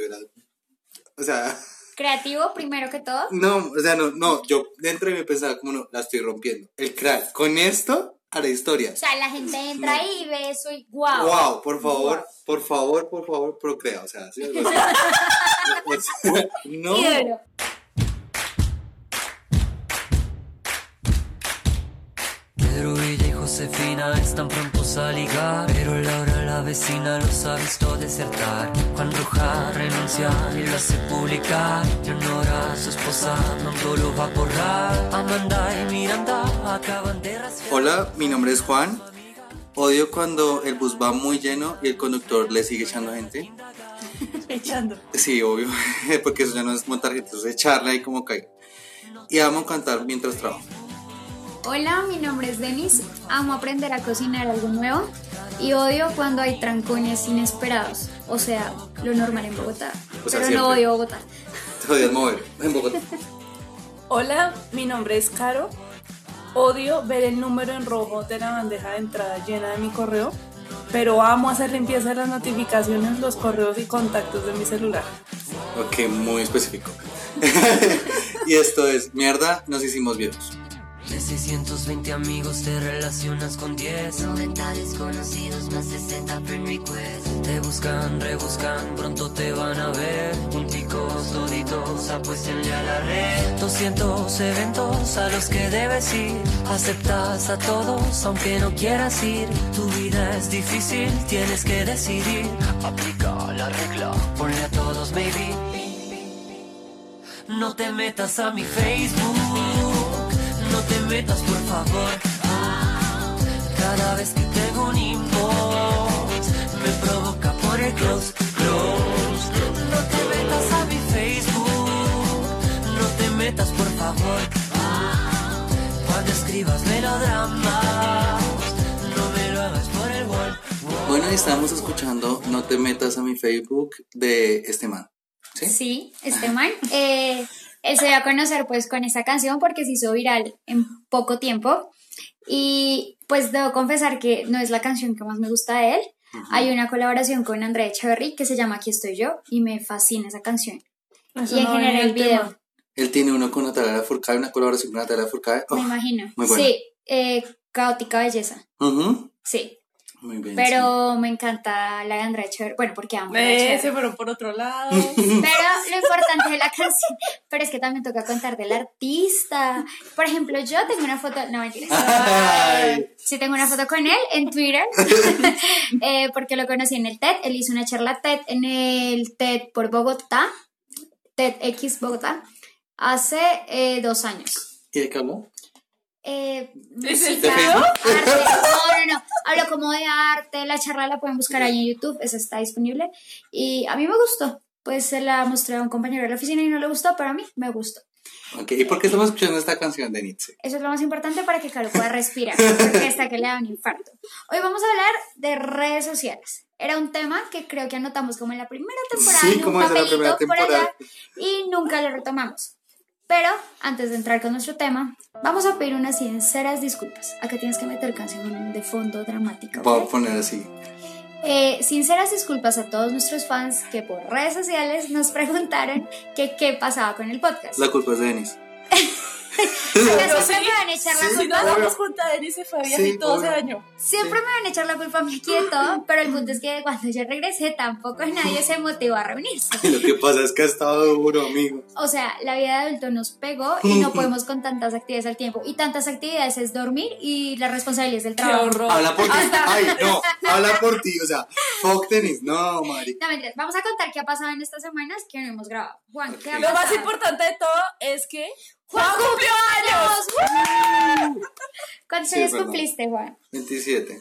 yo era, o sea, Creativo primero que todo. no, o sea, no, no, yo dentro de mí pensaba como no, la estoy rompiendo. El crack, con esto haré O historias. sea, la gente entra ahí y ve eso y wow. Wow, por favor, por favor, por favor, procrea, o sea, ¿sí? O sea, o sea, no. Ídolo. Josefina están prontos a ligar Pero Laura, la vecina, los ha visto desertar Juan Roja renuncia y lo hace publicar Leonora, su esposa, no lo va a borrar Amanda y Miranda acaban de rasgar Hola, mi nombre es Juan. Odio cuando el bus va muy lleno y el conductor le sigue echando gente. Echando. Sí, obvio, porque eso ya no es montar gente, eso es echarle ahí como caiga. Y amo cantar mientras trabajo. Hola, mi nombre es Denis. Amo aprender a cocinar algo nuevo y odio cuando hay trancones inesperados. O sea, lo normal en Bogotá. O sea, pero siempre. no odio Bogotá. Te odias mover en Bogotá. Hola, mi nombre es Caro. Odio ver el número en rojo de la bandeja de entrada llena de mi correo, pero amo hacer limpieza de las notificaciones, los correos y contactos de mi celular. Ok, muy específico. y esto es, mierda, nos hicimos viejos. De 620 amigos te relacionas con 10 90 desconocidos más 60 friend requests. Te buscan, rebuscan, pronto te van a ver. Punticos, doditos, apuéstenle a la red. 200 eventos a los que debes ir. Aceptas a todos aunque no quieras ir. Tu vida es difícil, tienes que decidir. Aplica la regla, ponle a todos maybe. No te metas a mi Facebook, metas por favor. Cada vez que tengo un inbox, me provoca por el close, close. No te metas a mi Facebook, no te metas por favor. Cuando escribas melodramas, no me lo hagas por el wall. wall. Bueno, y estamos escuchando No te metas a mi Facebook de este man. ¿Sí? Sí, este man. eh, él se dio a conocer pues con esta canción porque se hizo viral en poco tiempo. Y pues debo confesar que no es la canción que más me gusta de él. Hay una colaboración con Andrea Echeverry que se llama Aquí estoy yo y me fascina esa canción. Eso y en no venía general el el video, tema. Él tiene uno con Natalia Furcade, una colaboración con Natalia Furcade. Oh, me imagino. muy bueno. Sí, eh, Caótica Belleza. ujú. Sí, Muy bien. pero me encanta la de Andrea Echeverry. Bueno, porque amo Eh, se fueron por otro lado. Pero lo importante de la canción, pero es que también toca contar del artista. Por ejemplo, yo tengo una foto, no mentiras. Ay. Sí tengo una foto con él en Twitter, eh, porque lo conocí en el TED. Él hizo una charla TED en el TED por Bogotá, TEDx Bogotá, hace eh, dos años. ¿Y de qué habló? Eh, ¿Es el música, arte. No, no, no. Hablo como de arte. La charla la pueden buscar ahí en YouTube. Esa está disponible. Y a mí me gustó. Pues se la mostré a un compañero de la oficina y no le gustó, pero a mí me gustó. Ok, ¿y por qué estamos escuchando esta canción de Nietzsche? Eso es lo más importante para que Caro pueda respirar, porque hasta que le da un infarto. Hoy vamos a hablar de redes sociales. Era un tema que creo que anotamos como en la primera temporada Sí, en un papelito por allá y nunca lo retomamos. Pero antes de entrar con nuestro tema, vamos a pedir unas sinceras disculpas. Acá tienes que meter canción de fondo dramática. Voy a poner así. Eh, sinceras disculpas a todos nuestros fans que por redes sociales nos preguntaron que qué pasaba con el podcast. La culpa es de Denis. ¿Acaso sí, me van a echar la Si culpa? nos damos cuenta, Denis se fue a viaje y todo se dañó. Siempre me van a echar la culpa a de todo, pero el punto es que cuando yo regresé tampoco nadie se motivó a reunirse. Lo que pasa es que ha estado duro, amigo. O sea, la vida de adulto nos pegó y no podemos con tantas actividades al tiempo. Y tantas actividades es dormir y las responsabilidades del Qué trabajo. horror. Habla por ti. Ay, no, habla por ti. O sea, fuck Denis. No, Mari. No, mentiras. Vamos a contar qué ha pasado en estas semanas que no hemos grabado. Juan, ¿qué ha Lo más importante de todo es que ¡Juan cumplió años! ¡Woo! ¿Cuántos Sí, años cumpliste, Juan? 27.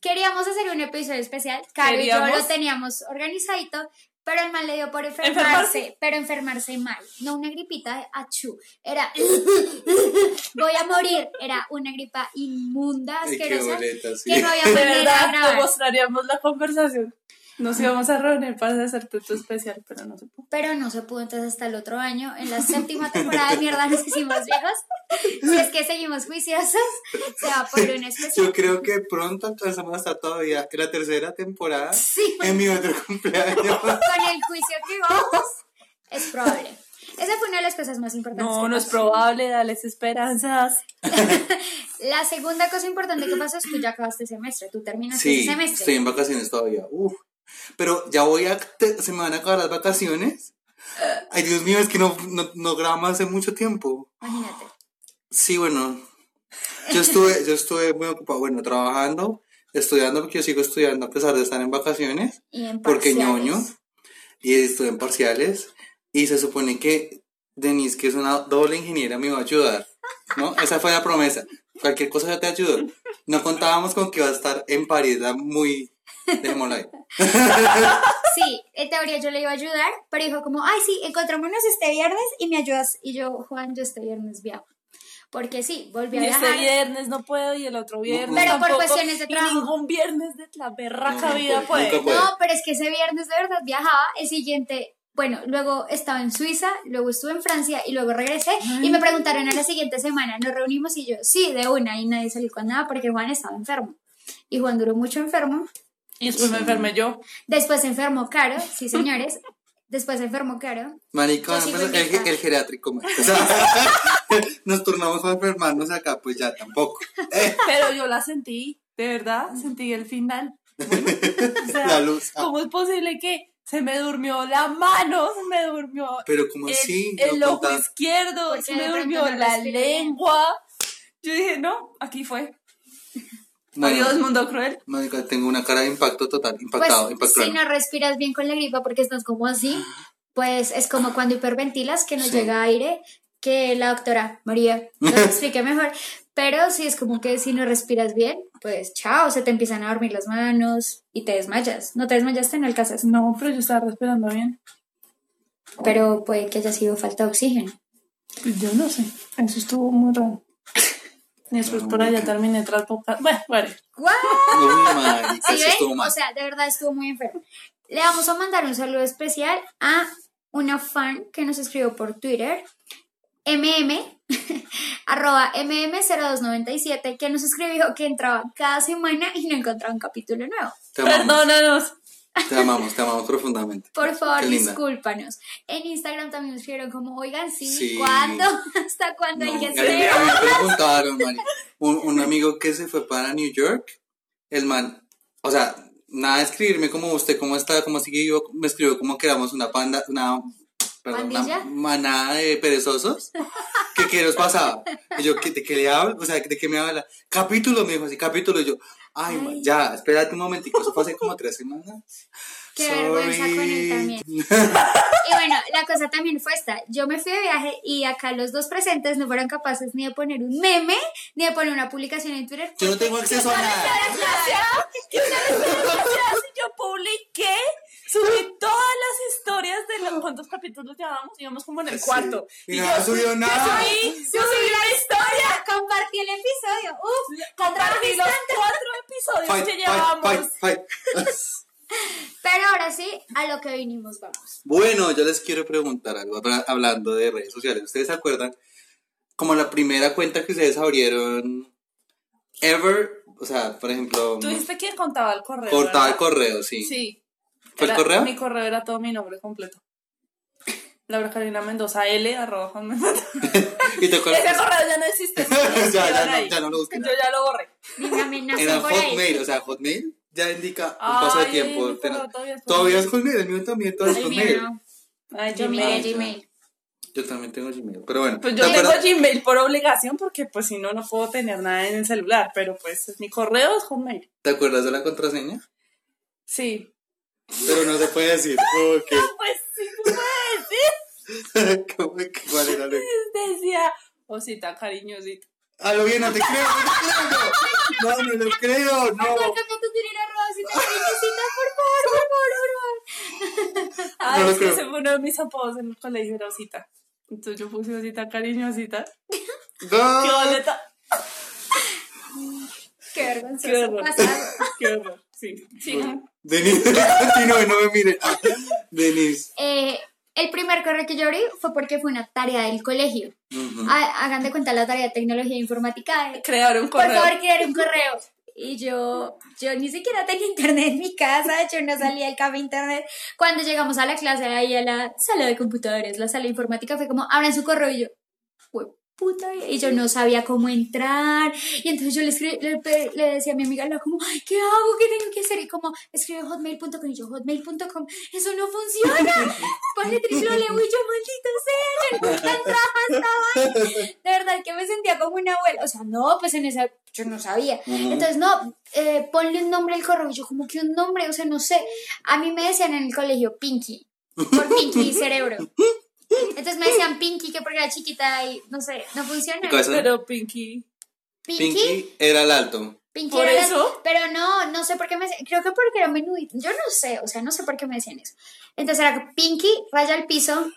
Queríamos hacer un episodio especial. Caro y yo lo teníamos organizadito, pero el mal le dio por enfermarse, ¿Enfermarse? pero enfermarse mal. No una gripita de achú. Era voy a morir. Era una gripa inmunda, asquerosa, boleta, sí. que no había de manera de verdad te grabar. mostraríamos la conversación. Nos íbamos a reunir para hacerte tu especial, pero no se pudo. Pero no se pudo, entonces hasta el otro año, en la séptima temporada de mierda nos hicimos viejos. si es que seguimos juiciosos, se va por un especial. Yo creo que pronto entonces vamos a estar todavía en la tercera temporada. Sí. En mi otro cumpleaños. Con el juicio que vamos, es probable. Esa fue una de las cosas más importantes. No, no es probable, dales esperanzas. La segunda cosa importante que pasó es que ya acabaste semestre. Tú terminaste Sí, ese semestre. estoy en vacaciones todavía. Uf. Pero ya voy a. se me van a acabar las vacaciones. Ay, Dios mío, es que no, no, no grabamos hace mucho tiempo. Imagínate. Sí, bueno. Yo estuve, yo estuve muy ocupado, bueno, trabajando, estudiando, porque yo sigo estudiando a pesar de estar en vacaciones, Y en porque ñoño, y estuve en parciales, y se supone que Denise, que es una doble ingeniera, me iba a ayudar, ¿no? Esa fue la promesa. Cualquier cosa yo te ayudo. No contábamos con que iba a estar en París, muy... Dejémoslo ahí. Sí, en teoría yo le iba a ayudar, pero dijo como, ay, sí, encontrémonos este viernes y me ayudas. Y yo, Juan, yo este viernes viajo. Porque sí, volví a Y este viajar. viernes no puedo y el otro viernes Pero por cuestiones de y trabajo. ningún viernes de la berraca No, vida puede. No, pero es que ese viernes de verdad viajaba. El siguiente, bueno, luego estaba en Suiza, luego estuve en Francia y luego regresé. Y me preguntaron a la siguiente semana, nos reunimos y yo, sí, de una. Y nadie salió con nada porque Juan estaba enfermo. Y Juan duró mucho enfermo. Y después me enfermé yo. Después se enfermó Caro, sí señores. Después se enfermó Caro. Sigo pues, el, geriátrico. O sea, nos turnamos para enfermarnos acá, pues ya tampoco. Eh, Pero yo la sentí, de verdad, sentí el final. O sea, La luz. Ah. ¿Cómo es posible que se me durmió la mano, se me durmió Pero como el, así, el ojo contaba. izquierdo, se me durmió no la lengua? Yo dije, no, aquí fue. Bueno, Adiós, mundo cruel. marica, tengo una cara de impacto total, Pues impactado, impactado. si no respiras bien con la gripa porque estás como así, pues es como cuando hiperventilas que no Sí. llega aire, que la doctora María nos explique mejor. Pero si es como que si no respiras bien, pues chao, se te empiezan a dormir las manos y te desmayas. No te desmayaste en el caso, No, pero yo estaba respirando bien. pero puede que haya sido falta de oxígeno. Yo no sé. Eso estuvo muy raro. Y después por allá terminé tras poca. Bueno, bueno. ¡Guau! ¿Sí ven? O sea, de verdad estuvo muy enfermo. Le vamos a mandar un saludo especial a una fan que nos escribió por Twitter, mm, arroba mm0297, que nos escribió que entraba cada semana y no encontraba un capítulo nuevo. Perdónanos. Te amamos, te amamos profundamente. Por favor, Qué discúlpanos. En Instagram también nos escribieron como, oigan, sí, Sí. ¿cuándo? ¿Hasta cuándo No, hay que hacer? preguntaron. Un, un amigo que se fue para New York, el man, o sea, nada de escribirme como usted, cómo está, cómo sigue yo, me escribió como que éramos una panda, una, perdón, manada de perezosos, que qué nos pasaba. Y yo, ¿qué- ¿de qué le hablo? O sea, ¿de qué me habla? Capítulo, me dijo así, capítulo, y yo, ay, Ay. ya, espérate un momentico, eso fue hace como tres semanas. Qué vergüenza con él también. Y bueno, la cosa también fue esta. Yo me fui de viaje y acá los dos presentes no fueron capaces ni de poner un meme, ni de poner una publicación en Twitter. Yo no tengo acceso a nada. ¿Qué si yo publiqué? Subí todas las historias de los cuántos capítulos llevábamos, íbamos como en el Sí. cuarto. Y no ha subido nada. Yo subí, yo subí la historia. Compartí el episodio. Uf, Compartí los cuatro episodios Fight, que fight, llevamos. fight, fight. Pero ahora sí, a lo que vinimos, vamos. Bueno, yo les quiero preguntar algo habla- hablando de redes sociales. ¿Ustedes se acuerdan como la primera cuenta que ustedes abrieron ever? O sea, por ejemplo, Tú dijiste que contaba el correo. cortaba el correo, sí. Sí. ¿Fue el Era- correo? Mi correo era todo mi nombre completo. Laura Carolina Mendoza L arroba hotmail. ¿Y te Ese acuerdas? correo ya no existe. ya, ya, no, ya no lo busquen. Yo ya lo borré. Me Era por ahí. Hotmail, o sea, Hotmail ya indica un paso de Ay, tiempo. mi correo todavía es Todavía es Hotmail. El mío también, todo es Hotmail. Ay, Yo Gmail. Gmail. Yo también tengo Gmail, pero bueno. Pues yo ¿te tengo acuerdas? Gmail por obligación porque pues si no, no puedo tener nada en el celular. Pero pues mi correo es Hotmail. ¿Te acuerdas de la contraseña? Sí. Pero no se puede decir. ¿Por qué? Pues sí, tú puedes decir. ¿Cómo que cuál era? la- Decía, osita, cariñosita. A lo bien, no te creo, no te creo. No, no lo creo, no. Márcame tu Twitter, arroba, si te cariñosita, por favor, por favor, por favor. Ay, No es que ese fue uno de mis apodos en el colegio, era osita. Entonces yo puse osita, cariñosita. ¡Qué No. boleta! Qué vergonzoso. ¡Qué horror! pasado. ¡Qué horror! Sí. Sí. Denise, continúe, no me mire. Denise. Eh, el primer correo que yo abrí fue porque fue una tarea del colegio. Ha- Hagan de cuenta la tarea de tecnología e informática. de, Crear un Por correo. favor, crear un correo. Y yo, yo ni siquiera tenía internet en mi casa, yo no salía del café internet. Cuando llegamos a la clase, ahí a la sala de computadores, la sala de informática, fue como, abran su correo y yo, "Hue puta, y yo no sabía cómo entrar. Y entonces yo le, escri- le, le decía a mi amiga, Laura, como, "Ay, ¿qué hago? ¿Qué tengo que hacer? Y como, escribe hotmail.com y yo, hotmail.com, eso no funciona. Ponle triple W y yo, maldito sea, yo nunca entraba a esta vaina. De verdad que me sentía como una abuela. O sea, no, pues en esa, yo no sabía. Entonces, no, eh, ponle un nombre al correo. Y yo, como que un nombre, o sea, no sé. A mí me decían en el colegio Pinky, por Pinky Cerebro. Entonces me decían Pinky, que porque era chiquita y no sé, no funciona. Pero Pinky. Pinky, Pinky era el alto. Pinky ¿Por era- eso? Pero no, no sé por qué me decían, creo que porque era menudito. Yo no sé, o sea, no sé por qué me decían eso. Entonces era Pinky, raya al piso,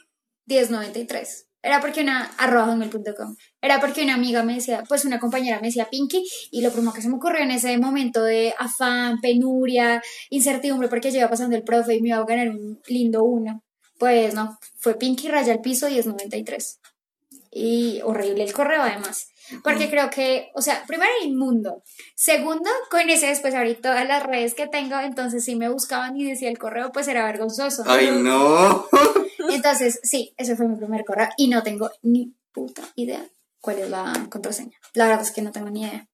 1093. Era porque una, arroba hotmail.com. Era porque una amiga me decía, pues una compañera me decía Pinky, y lo primero que se me ocurrió en ese momento de afán, penuria, incertidumbre, porque yo iba pasando el profe y me iba a ganar un lindo uno. Pues no, fue Pinky, raya al piso, 1093. Y horrible el correo además. Porque creo que, o sea, primero inmundo. Segundo, con ese después abrí todas las redes que tengo, entonces si me buscaban y decía el correo, pues era vergonzoso. Ay, no. Entonces, sí, ese fue mi primer correo y no tengo ni puta idea cuál es la contraseña. La verdad es que no tengo ni idea.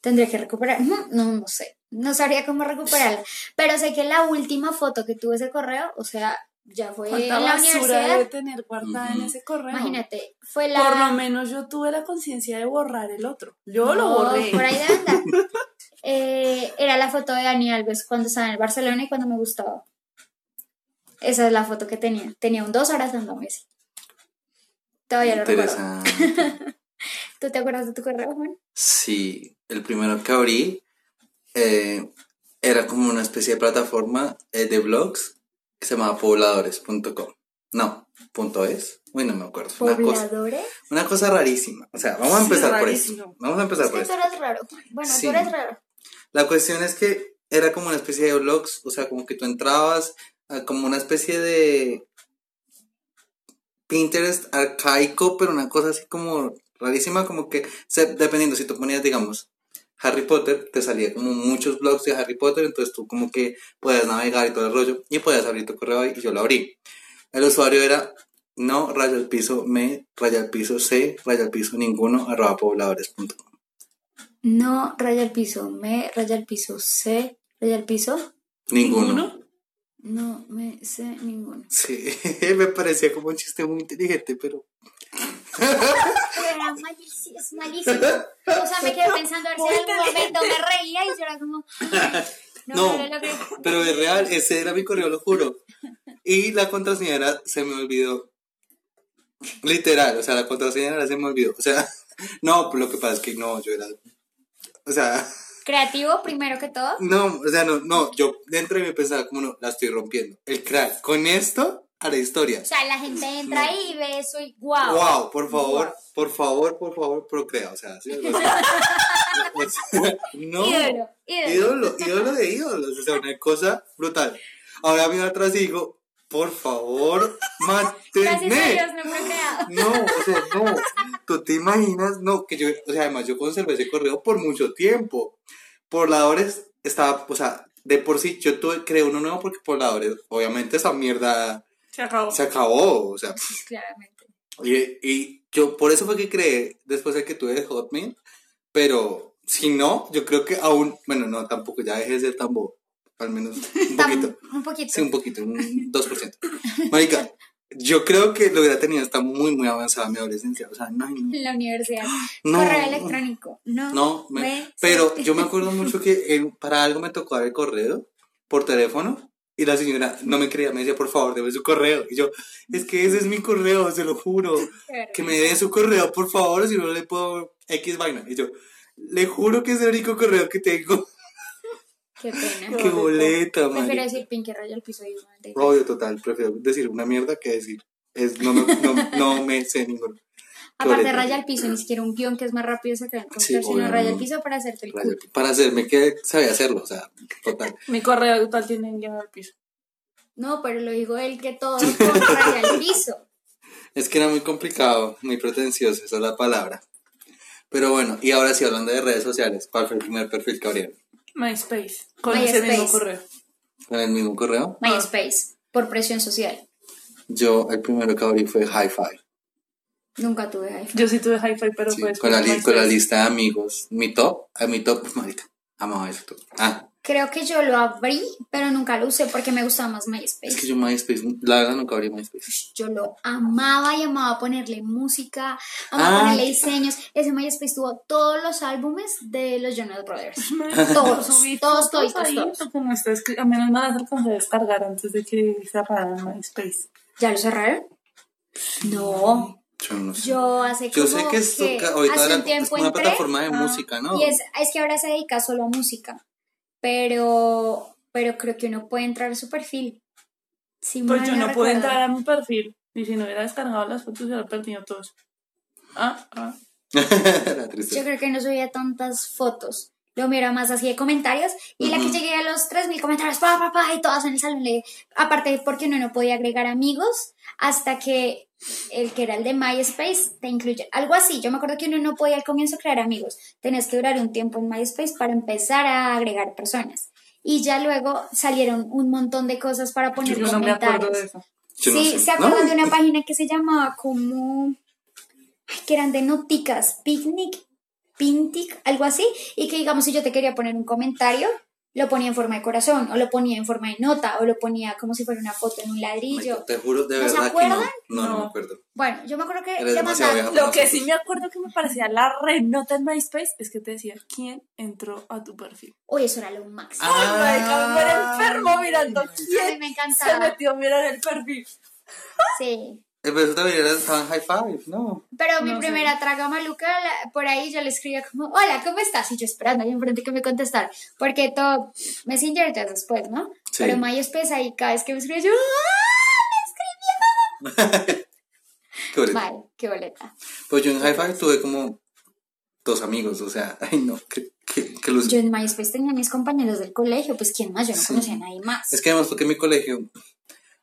Tendría que recuperar. No, no, no sé. No sabría cómo recuperarla. Pero sé que la última foto que tuve ese correo, o sea, ya fue en ¿Cuánta la basura universidad. debe tener guardada en Ujú. ese correo? Imagínate, fue la. Por lo menos yo tuve la conciencia de borrar el otro. Yo lo No, borré. Por ahí debe andar. Eh, era la foto de Dani Alves cuando estaba en el Barcelona y cuando me gustaba. Esa es la foto que tenía. Tenía un dos abrazando a Messi. Todavía lo recuerdo. ¿Tú te acuerdas de tu correo, Juan? Sí, el primero que abrí eh, era como una especie de plataforma eh, de blogs que se llamaba pobladores.com. No, punto es. Uy, no me acuerdo. Una cosa, una cosa rarísima. O sea, vamos a Sí, empezar por eso. Vamos a empezar Es por que eso. tú eres raro. Bueno, Sí. tú eres raro. La cuestión es que era como una especie de blogs, o sea, como que tú entrabas, ah, como una especie de Pinterest arcaico, pero una cosa así como rarísima, como que dependiendo, si tú ponías, digamos, Harry Potter, te salía como muchos blogs de Harry Potter, entonces tú como que podías navegar y todo el rollo, y podías abrir tu correo ahí, y yo lo abrí. El usuario era no raya al piso me, raya al piso c, raya al piso ninguno, arroba pobladores.com. No, raya el piso. Me, raya el piso. C, raya el piso. Ninguno. No, me sé ninguno. Sí, me parecía como un chiste muy inteligente, Pero era malísimo, es malísimo. O sea, me quedé pensando a ver si en algún momento me reía y yo era como. No, pero es real, ese era mi correo, lo juro. Y la contraseña era, se me olvidó. Literal, o sea, la contraseña era, se me olvidó. O sea, no, lo que pasa es que no, yo era, o sea, Creativo, primero que todo. no, o sea, no, no, yo dentro de mí pensaba como no, la estoy rompiendo. El crack, con esto haré historia. O sea, la gente entra ahí y ve eso y wow. Wow, por favor, por favor, por favor, procrea, o sea, ¿sí? O sea, no. Ídolo, ídolo. ídolo, de ídolos, o sea, una cosa brutal. Ahora miro atrás y digo, por favor, a. Dios no. No, o sea, no. Tú te imaginas, no, que yo, o sea, además yo conservé ese correo por mucho tiempo. Pobladores estaba, o sea, de por sí yo tuve, creé uno nuevo porque pobladores, obviamente esa mierda Se acabó. se acabó, o sea, Pues claramente. y, y yo por eso fue que creé después de que tuve el Hotmail, pero si no, yo creo que aún, bueno, no, tampoco, ya dejé de ser tan bobo, al menos un poquito. Un poquito. Sí, un poquito, un 2%. Marica, yo creo que lo hubiera tenido hasta muy, muy avanzada mi adolescencia. O sea, no, no. La universidad. No. Correo electrónico. No. No, me- pero yo me acuerdo mucho que en- para algo me tocó dar el correo por teléfono y la señora no me creía, me decía, por favor, debe su correo. Y yo, es que ese es mi correo, se lo juro. Que me dé su correo, por favor, si no le puedo X vaina. Y yo, le juro que es el único correo que tengo. Qué pena. Qué boleta, Prefiero man. decir pinky raya al piso de- Obvio, total, prefiero decir una mierda que decir. Es, no, me, no, no me sé ninguno. Aparte, raya al piso, ni siquiera un guion que es más rápido sacar el Sí, sino raya al no. piso para hacerte el Raya- culo. Para hacerme que sabía hacerlo, o sea, total. Mi correo actual tiene guion al piso. No, pero lo dijo él que todo lo contrario al piso. Es que era muy complicado, muy pretencioso, esa es la palabra. Pero bueno, y ahora sí, hablando de redes sociales, ¿cuál fue el primer perfil que abrieron? MySpace. Con MySpace. ese mismo correo. ¿Con el mismo correo? MySpace, por presión social. Yo, el primero que abrí fue Hi-Fi. Nunca tuve iPhone. Yo sí tuve hi-fi, pero Sí, pues. con, la li- con la lista de amigos. Mi top, a mi top, marica, amaba eso todo. Ah, Creo que yo lo abrí, pero nunca lo usé porque me gustaba más es MySpace. que yo MySpace, la verdad nunca abrí MySpace. Yo lo amaba y amaba ponerle música, amaba Ah. ponerle diseños. Ese MySpace tuvo todos los álbumes de los Jonas Brothers. Todos, Subí todos, todos, todos. no está escri- a menos nada se alcanzó a descargar antes de que cerraran MySpace. ¿Ya lo cerraron? No. Yo no sé. Yo hace Yo como sé que esto que ahorita hace un es tiempo como una entré plataforma de ah, música, ¿no? y es, es que ahora se dedica solo a música. Pero, pero creo que uno puede entrar a su perfil. Sí, Pues yo no recuerdo. pude entrar a mi perfil. Y si no hubiera descargado las fotos, hubiera perdido todos. Ah, ah. Yo creo que no subía tantas fotos. Lo mira más así de comentarios. Y la que llegué a los 3.000 comentarios, pa, pa, pa, y todas en el salón. Le, aparte, porque uno no podía agregar amigos hasta que el que era el de MySpace te incluye. Algo así. Yo me acuerdo que uno no podía al comienzo crear amigos. Tenías que durar un tiempo en MySpace para empezar a agregar personas. Y ya luego salieron un montón de cosas para poner Yo no me comentarios. acuerdo de eso. Yo no sí, sé. ¿se acuerdan No. de una página que se llamaba como... ay, que eran de noticas, picnic, pintic, algo así, y que digamos si yo te quería poner un comentario, lo ponía en forma de corazón, o lo ponía en forma de nota, o lo ponía como si fuera una foto en un ladrillo. Te juro de ¿No se verdad que no. acuerdan? No, no, No. me acuerdo. Bueno, yo me acuerdo que. Lo que sí me acuerdo que me parecía la renota en MySpace es que te decía quién entró a tu perfil. Uy, eso era lo máximo. Ah. Ay, me era enfermo mirando A mí quién me se encantaba. metió a mirar el perfil. Sí. El beso también era estaba en High Five, ¿no? Pero mi No sé. primera traga maluca, la- por ahí yo le escribía como, hola, ¿cómo estás? Y yo esperando ahí enfrente que me contestara. Porque todo Messenger ya después, ¿no? Sí. Pero MySpace ahí cada vez que me escribía yo, ¡ah! Qué bonito. Vale, qué boleta. Pues yo en High Five tuve como dos amigos, o sea, ay no, que, que, que los... Yo en MySpace tenía a mis compañeros del colegio, pues ¿quién más? Yo no Sí. conocía a nadie más. Es que además porque mi colegio,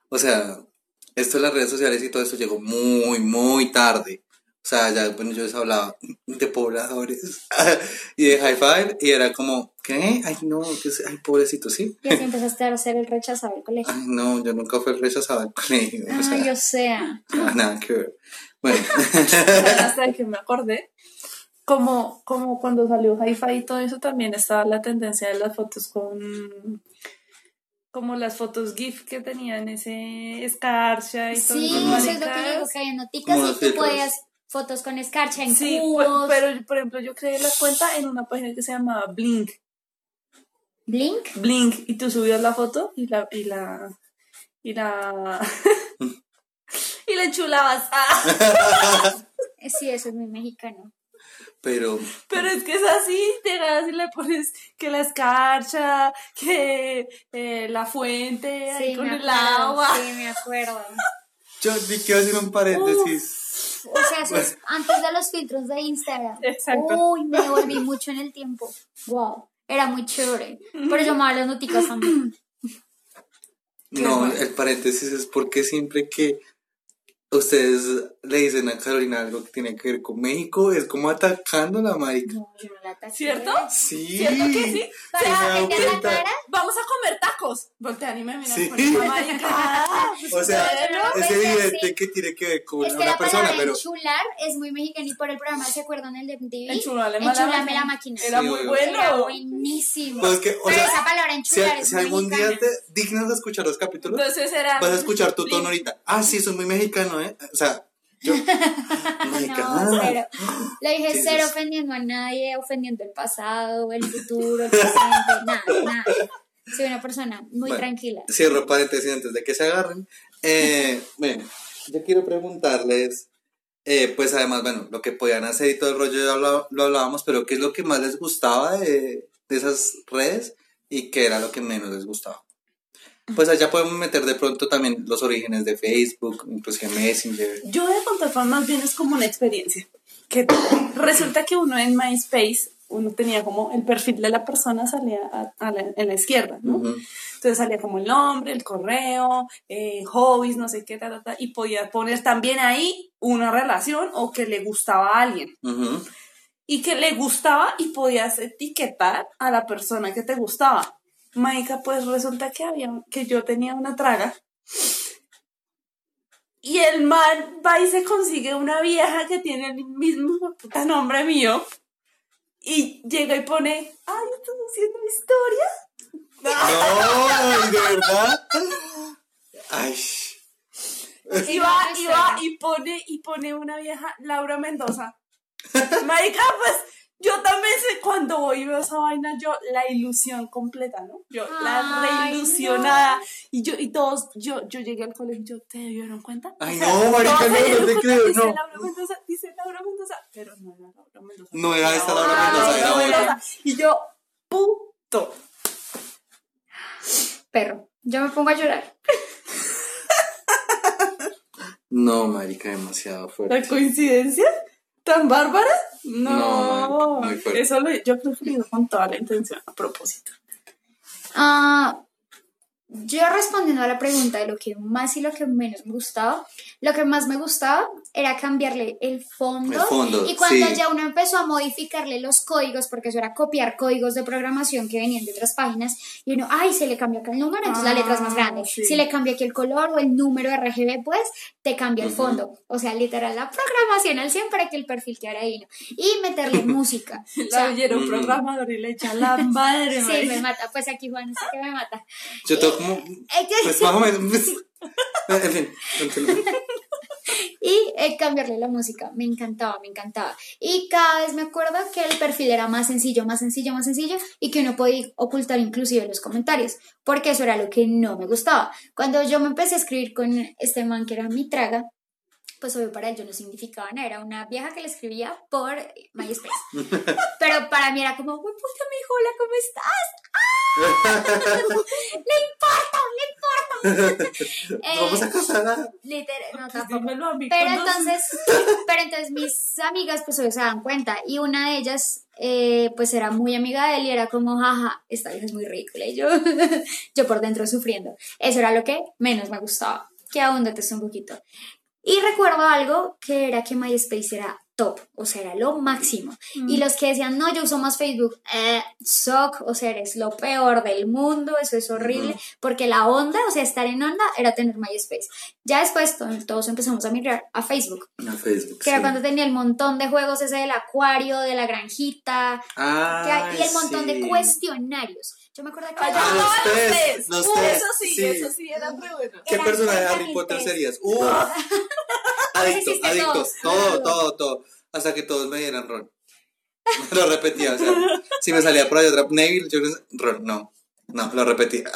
o sea, esto de las redes sociales y todo esto llegó muy, muy tarde. O sea, ya bueno, yo les hablaba de pobladores y de high five y era como, ¿qué? Ay, no, que ay, pobrecito, ¿sí? Y así empezaste a ser el rechazado del colegio. Ay, no, yo nunca fui rechazado al colegio. O Ah, sea, yo sé. ah, nada que ver. Bueno, Hasta que me acordé. Como, como cuando salió Hi-Fi y todo eso, también estaba la tendencia de las fotos con. Como las fotos GIF que tenían ese escarcha y todo Sí, eso. es lo que yo digo, que hay noticas y tú podías fotos con escarcha en Sí, cubos. pu- pero por ejemplo yo creé la cuenta en una página que se llamaba Blink. Blink. Blink, y tú subías la foto y la. Y la. Y la. y la enchulabas. Eh, Sí, eso es muy mexicano. Pero Pero es que es así, te agarras y le pones que la escarcha, que eh, la fuente ahí Sí, con me el acuerdo, agua. Sí, me acuerdo. yo ni quiero hacer un paréntesis. O sea, eso es antes de los filtros de Instagram. Exacto. Uy, me devolví mucho en el tiempo. Wow. Era muy chévere. Pero yo amaba las noticas también. No, el paréntesis es porque siempre que ustedes le dicen a Carolina algo que tiene que ver con México, es como atacando la marica. No, yo no la ataqué. ¿Cierto? Sí. ¿Cierto que sí? Se Para me ha dado vender la cara. Vamos a comer tacos. Voltean y me miran Sí. con esa marica. O sea, No, es evidente sí. que tiene que ver con Es que una la persona, pero enchular es muy mexicana y por el programa, ¿se acuerdan el de MTV? Enchulame la la máquina. Era Sí, muy bueno. Era buenísimo. Pues que, o Pero sea, esa palabra si, enchular es si algún día te dignas de escuchar los capítulos, Entonces era. vas a escuchar tu tono ahorita. Ah, sí, soy muy mexicano, ¿eh? O sea, yo. No, cero. Le dije cero ofendiendo a nadie, ofendiendo el pasado, el futuro, el presente, nada, nada. Soy una persona muy Bueno, tranquila. Cierro paréntesis antes de que se agarren. Eh, bueno, yo quiero preguntarles, eh, pues además, bueno, lo que podían hacer y todo el rollo ya lo, lo hablábamos, pero ¿qué es lo que más les gustaba de, de esas redes y qué era lo que menos les gustaba? Pues allá podemos meter de pronto también los orígenes de Facebook, inclusive Messenger. Yo a contar más bien es como una experiencia. Que resulta que uno en MySpace uno tenía como el perfil de la persona salía a, a la, en la izquierda, ¿no? Ujú. Entonces salía como el nombre, el correo, eh, hobbies, no sé qué, ta, ta, ta, y podía poner también ahí una relación o que le gustaba a alguien. Ujú. Y que le gustaba y podías etiquetar a la persona que te gustaba. Maika, pues resulta que había, que yo tenía una traga. Y el man va y se consigue una vieja que tiene el mismo puta nombre mío. Y llega y pone, ay, ¿estás haciendo historia? No, ¿de verdad? Ay. Y va, y va, y pone, y pone una vieja, Laura Mendoza. Marica, pues, yo también sé cuando voy y veo esa vaina, yo, la ilusión completa, ¿no? Yo, la reilusionada. Y yo, y todos, yo, yo llegué al colegio, yo, ¿te dieron cuenta? Ay, O sea, no, marica, no, no te creo, dice no. Laura Mendoza, dice Laura Mendoza, pero no era Laura Mendoza. No era esta Laura Mendoza, era. Mendoza. Y yo, puto. Perro. Yo me pongo a llorar. No, marica, demasiado ¿La fuerte. coincidencia? ¿Tan bárbara? No, No, eso lo, yo creo que lo hizo con toda la intención, a propósito. Ah, yo respondiendo a la pregunta de lo que más y lo que menos me gustaba, lo que más me gustaba era cambiarle el fondo. El fondo, y cuando sí. ya uno empezó a modificarle los códigos, porque eso era copiar códigos de programación que venían de otras páginas, y uno, ay, se le cambia acá el número, entonces la letra es más Ah, grande. sí. Si le cambia aquí el color o el número RGB, pues te cambia el fondo. O sea, literal, la programación al 100 para que el perfil quedara ahí. ¿no? Y meterle música. O La sea, oyeron programador y le echa la madre, Sí, me mata. Pues aquí Juan, sé que me mata. Yo tengo como. Pues más o menos. en fin. Y eh, cambiarle la música, me encantaba, me encantaba. Y cada vez me acuerdo que el perfil era más sencillo, más sencillo, más sencillo y que uno podía ocultar inclusive los comentarios, porque eso era lo que no me gustaba. Cuando yo me empecé a escribir con este man que era mi traga, pues obvio para él yo no significaba nada, era una vieja que le escribía por MySpace. Pero para mí era como, "Uy, puta, mi hijo, hola, ¿cómo estás? ¡Ah! ¡Le importa, le importa! Eh, Vamos a casar. literal, no, Pues tampoco. a mí Pero entonces, pero entonces mis amigas pues obvio se dan cuenta y una de ellas eh, pues era muy amiga de él y era como, jaja, esta vieja es muy ridícula y yo, yo por dentro sufriendo. Eso era lo que menos me gustaba, que ahóndate un poquito. Y recuerdo algo que era que MySpace era top, o sea, era lo máximo. Y los que decían, no, yo uso más Facebook, eh, sock, o sea, eres lo peor del mundo, eso es horrible, porque la onda, o sea, estar en onda era tener MySpace. Ya después to- todos empezamos a migrar a Facebook, A Facebook. que era sí. cuando tenía el montón de juegos, ese del acuario, de la granjita, Ah, y el montón de cuestionarios. Yo me acuerdo que... Ah, Ah, los los test. los Uh, Eso sí, sí. eso sí, era re bueno. ¿Qué personaje de 30.000 Harry Potter serías? Uh, adictos, adictos. Todo, todo, todo. Hasta que todos me dieran ron. Lo repetía, o sea, si me salía por ahí otra Neville, yo ron, no. No, lo repetía.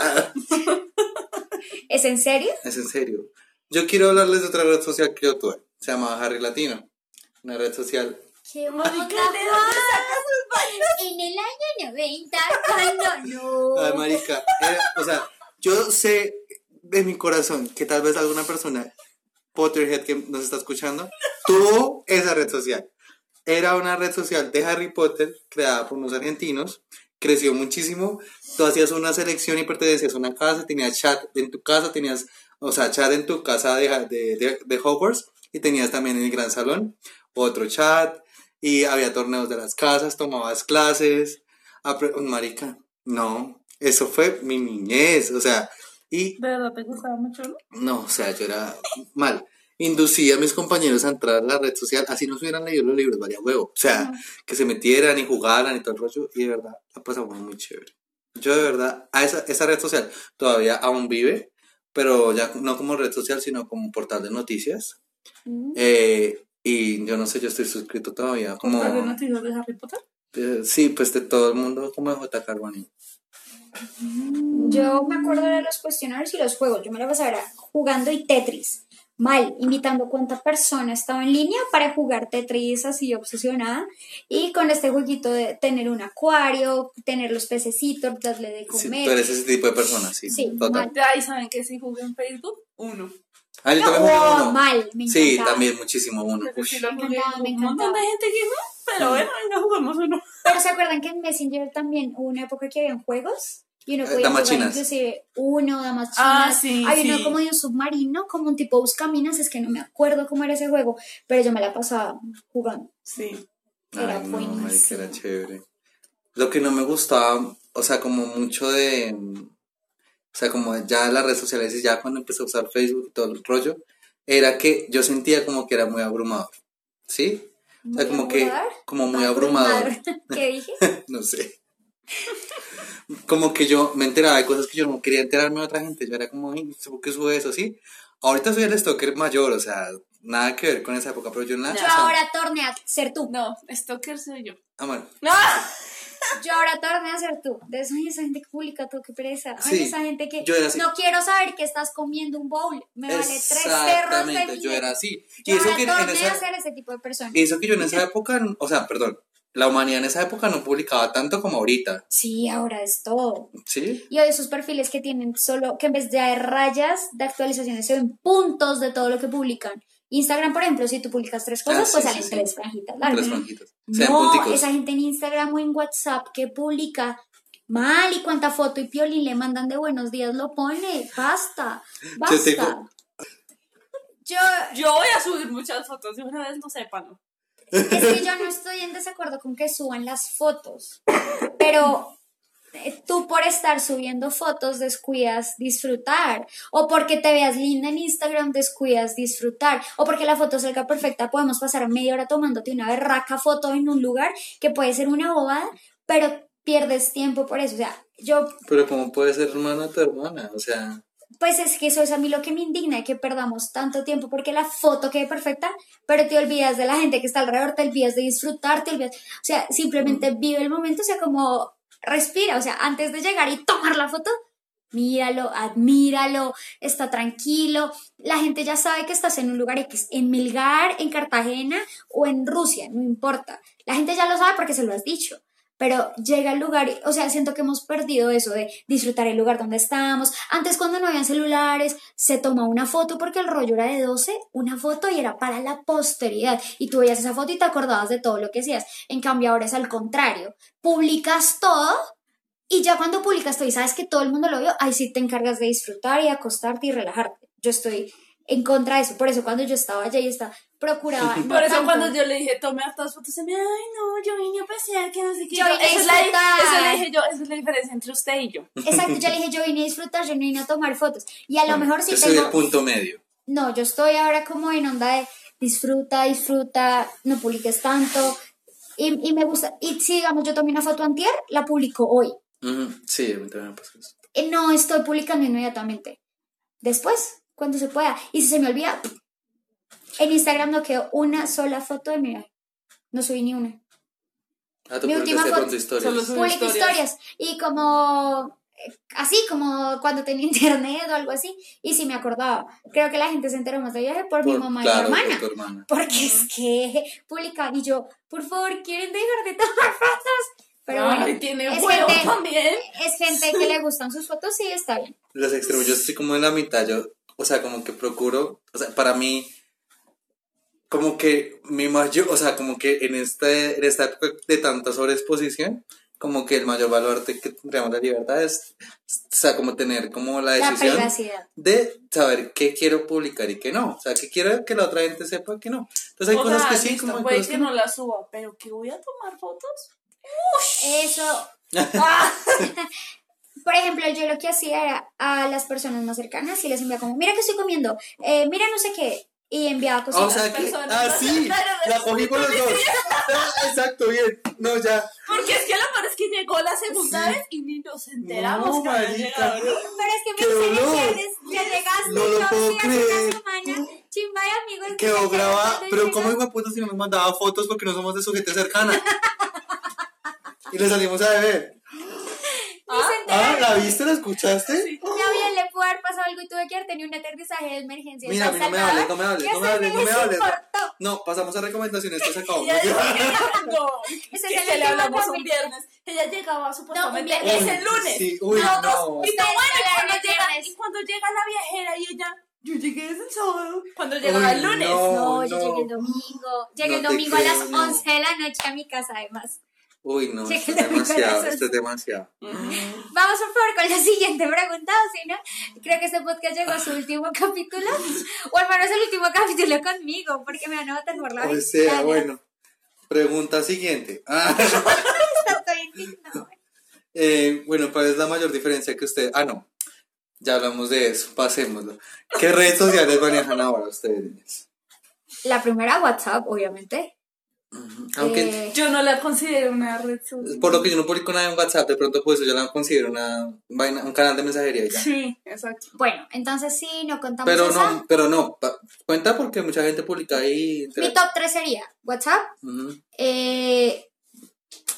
¿Es en serio? es en serio. Yo quiero hablarles de otra red social que yo tuve. Se llamaba Harry Latino. Una red social. ¿Qué onda, Marica, ¿de dónde sacas sus vainas? En el año 90, cuando no... Ay, marica. era- o sea, yo sé de mi corazón que tal vez alguna persona, Potterhead que nos está escuchando, tuvo esa red social. Era una red social de Harry Potter creada por unos argentinos. Creció muchísimo. Tú hacías una selección y pertenecías a una casa, tenías chat en tu casa, tenías, o sea, chat en tu casa de, de, de, de Hogwarts y tenías también en el gran salón otro chat y había torneos de las casas, tomabas clases. Marica, no, eso fue mi niñez, o sea, y ¿De verdad te gustaba mucho? no? o sea, yo era mal. Inducía a mis compañeros a entrar a la red social, así no se hubieran leído los libros, valía huevo. O sea, que se metieran y jugaran y todo el rollo, y de verdad, la pasamos muy chévere. Yo de verdad, a esa, esa red social todavía aún vive, pero ya no como red social, sino como un portal de noticias. Eh, y yo no sé, yo estoy suscrito todavía como... ¿Portal de noticias de Harry Potter? eh, sí, pues de todo el mundo como de J. Carboni. Yo me acuerdo de los cuestionarios y los juegos. Yo me la pasaba era jugando y Tetris. Mal, invitando cuánta persona estaba en línea para jugar Tetris así obsesionada. Y con este jueguito de tener un acuario, tener los pececitos, darle de Sí, comer. tú eres ese tipo de persona, sí. Sí, total. mal. Ay, ¿saben que si jugué en Facebook? Uno. Ah, yo también jugué oh, uno. mal, me Sí, encantaba. también muchísimo uno. Pero Ush. sí lo Me jugué. encantaba, me Un montón de gente que no, pero bueno, venga, jugamos uno. Pero ¿se acuerdan que en Messenger también hubo una época que habían juegos? Y uno Eh, podía damas jugar chinas. inclusive uno, damas chinas. Ah, sí, Hay uno sí. como de un submarino, como un tipo buscaminas, es que no me acuerdo cómo era ese juego, pero yo me la pasaba jugando. Sí. Era Ay, no, marica, buenísimo. era chévere. Lo que no me gustaba, o sea, como mucho de. O sea, como ya las redes sociales y ya cuando empecé a usar Facebook y todo el rollo, era que yo sentía como que era muy abrumador. ¿Sí? O sea, ¿Muy como que. abrumador? Como muy abrumador. ¿Qué dije? no sé. Como que yo me enteraba de cosas que yo no quería enterarme de otra gente. Yo era como, "Ay, ¿por qué sube eso? ¿Sí? Ahorita soy el stalker mayor, o sea, nada que ver con esa época, pero yo nada. Yo o sea, ahora torne a ser tú. No, Stalker soy yo. ah, bueno. ¡No! Yo ahora torne a ser tú. De eso, ay, esa gente que publica todo, qué pereza. Ay, Sí, esa gente que yo era así. no quiero saber que estás comiendo un bowl. Me vale tres perros de yo era así. Y eso ahora que, en esa, ser ese tipo de persona. y eso que yo en esa época, o sea, perdón, la humanidad en esa época no publicaba tanto como ahorita, Sí, ahora es todo. ¿sí? Y hoy esos perfiles que tienen solo, que en vez de rayas de actualizaciones se ven puntos de todo lo que publican. Instagram, por ejemplo, si tú publicas tres cosas, Ah, pues sí, salen sí, sí. tres franjitas largas. Tres franjitas. No, punticos. esa gente en Instagram o en WhatsApp que publica mal y cuánta foto y piolín le mandan de buenos días lo pone. Basta, basta. Yo tengo- Yo, Yo voy a subir muchas fotos de una vez, no sepan. es que yo no estoy en desacuerdo con que suban las fotos, pero tú por estar subiendo fotos descuidas disfrutar, o porque te veas linda en Instagram descuidas disfrutar, o porque la foto salga perfecta, podemos pasar media hora tomándote una berraca foto en un lugar que puede ser una bobada, pero pierdes tiempo por eso, o sea, yo Pero ¿cómo puede ser hermana tu hermana? O sea, Pues es que eso es a mí lo que me indigna, que perdamos tanto tiempo porque la foto quede perfecta, pero te olvidas de la gente que está alrededor, te olvidas de disfrutar, te olvidas, o sea, simplemente vive el momento, o sea, como respira, o sea, antes de llegar y tomar la foto, míralo, admíralo, está tranquilo, la gente ya sabe que estás en un lugar X, en Milgar, en Cartagena o en Rusia, no importa, la gente ya lo sabe porque se lo has dicho. Pero llega al lugar, o sea, siento que hemos perdido eso de disfrutar el lugar donde estamos. Antes cuando no habían celulares, se toma una foto porque el rollo era de 12, una foto y era para la posteridad. Y tú veías esa foto y te acordabas de todo lo que hacías. En cambio ahora es al contrario. Publicas todo y ya cuando publicas todo y sabes que todo el mundo lo vio, ahí sí te encargas de disfrutar y acostarte y relajarte. Yo estoy en contra de eso. Por eso cuando yo estaba allá y estaba, procuraba. no Por eso tanto- cuando yo le dije, tome hartas fotos, se me, ay no, yo vine a pasear, que no sé qué. Yo vine a Esa es la-. Eso le dije yo, esa es la diferencia entre usted y yo. Exacto, yo le dije, yo vine a disfrutar, yo no vine a tomar fotos. Y a lo mejor sí yo soy el punto medio. No, yo estoy ahora como en onda de disfruta, disfruta, no publiques tanto. Y, y me gusta. Y si, digamos, yo tomé una foto antier, la publico hoy. Sí, a mí también me pasa eso. Eh, No estoy publicando inmediatamente. Después, cuando se pueda. Y si se me olvida, en Instagram no quedó una sola foto de mi viaje. No subí ni una. Ah, tú Mi última foto- historias. Publico historias. historias. Y como... eh, Así como cuando tenía internet o algo así. Y si me acordaba. Creo que la gente se enteró más del viaje por, mi mamá claro, y mi hermana. tu hermana. Porque es que publicaban y yo, por favor, ¿quieren dejar de tomar fotos? Pero Ay, bueno, tiene es huevo gente, también. es gente que le gustan sus fotos, sí, está bien. Los extremos, yo estoy como en la mitad, yo, o sea, como que procuro, o sea, para mí, como que mi mayor, o sea, como que en, este, en esta época de tanta sobreexposición, como que el mayor valor de que tendríamos la libertad es, o sea, como tener como la decisión de saber qué quiero publicar y qué no, o sea, que quiero que la otra gente sepa que no. Entonces hay O cosas sea, que sí, listo, como puede cosas que que no. no la suba, pero que voy a tomar fotos. Eso, Ah, por ejemplo, yo lo que hacía era a las personas más cercanas y les enviaba como, mira que estoy comiendo, eh, mira no sé qué, y enviaba Ah, o sea que, personas ah, sí, la cogí por los dos. Ah, exacto, bien. No, ya. porque es que lo peor es que llegó la segunda Sí. vez y ni nos enteramos No, que marica. llegado. Pero es que ¡Qué me ilusiones, ya llegaste, No lo puedo creer. semana, chimba de amigos. Quedó que grabada, pero ¿cómo de puta si no nos mandaba fotos porque no somos de su gente cercana? y le salimos a beber. Ah, enteraron. ¿la viste? ¿La escuchaste bien, le pudo haber pasado algo y tuve que haber tenido un aterrizaje de emergencia. Mira, mí no me hables, no me hables, no me hables, no me les hables. No, pasamos a recomendaciones, esto se acabó. No, Ese es el que le hablamos un viernes. Ella llegaba supuestamente viernes. es el lunes. Sí, uy, no. y, Ustedes bueno, y cuando llega, y cuando llega la viajera y ella, Yo llegué desde el sábado. Cuando llegaba el lunes. no. No, yo no. llegué el domingo. Llegué el No domingo a las creo, no. 11 de la noche a mi casa, además. Uy, no, esto es demasiado, esto es demasiado. Vamos por favor con la siguiente pregunta, ¿o si no? Creo que este podcast llegó a su último capítulo. O al menos el último capítulo conmigo, porque me van a votar por la O sea, bueno. Pregunta siguiente. Ah, eh, bueno, ¿cuál es la mayor diferencia que usted... Ah, no. Ya hablamos de eso, pasémoslo. ¿Qué redes sociales manejan ahora ustedes? La primera, WhatsApp, obviamente. Aunque, Eh, Yo no la considero una red social. por lo que yo no publico nada en WhatsApp, de pronto por eso yo la considero una vaina, un canal de mensajería ya. Sí, exacto. bueno, entonces sí, no contamos Pero esa. no, pero no, pa- cuenta porque mucha gente publica ahí. Mi top 3 sería WhatsApp. Eh,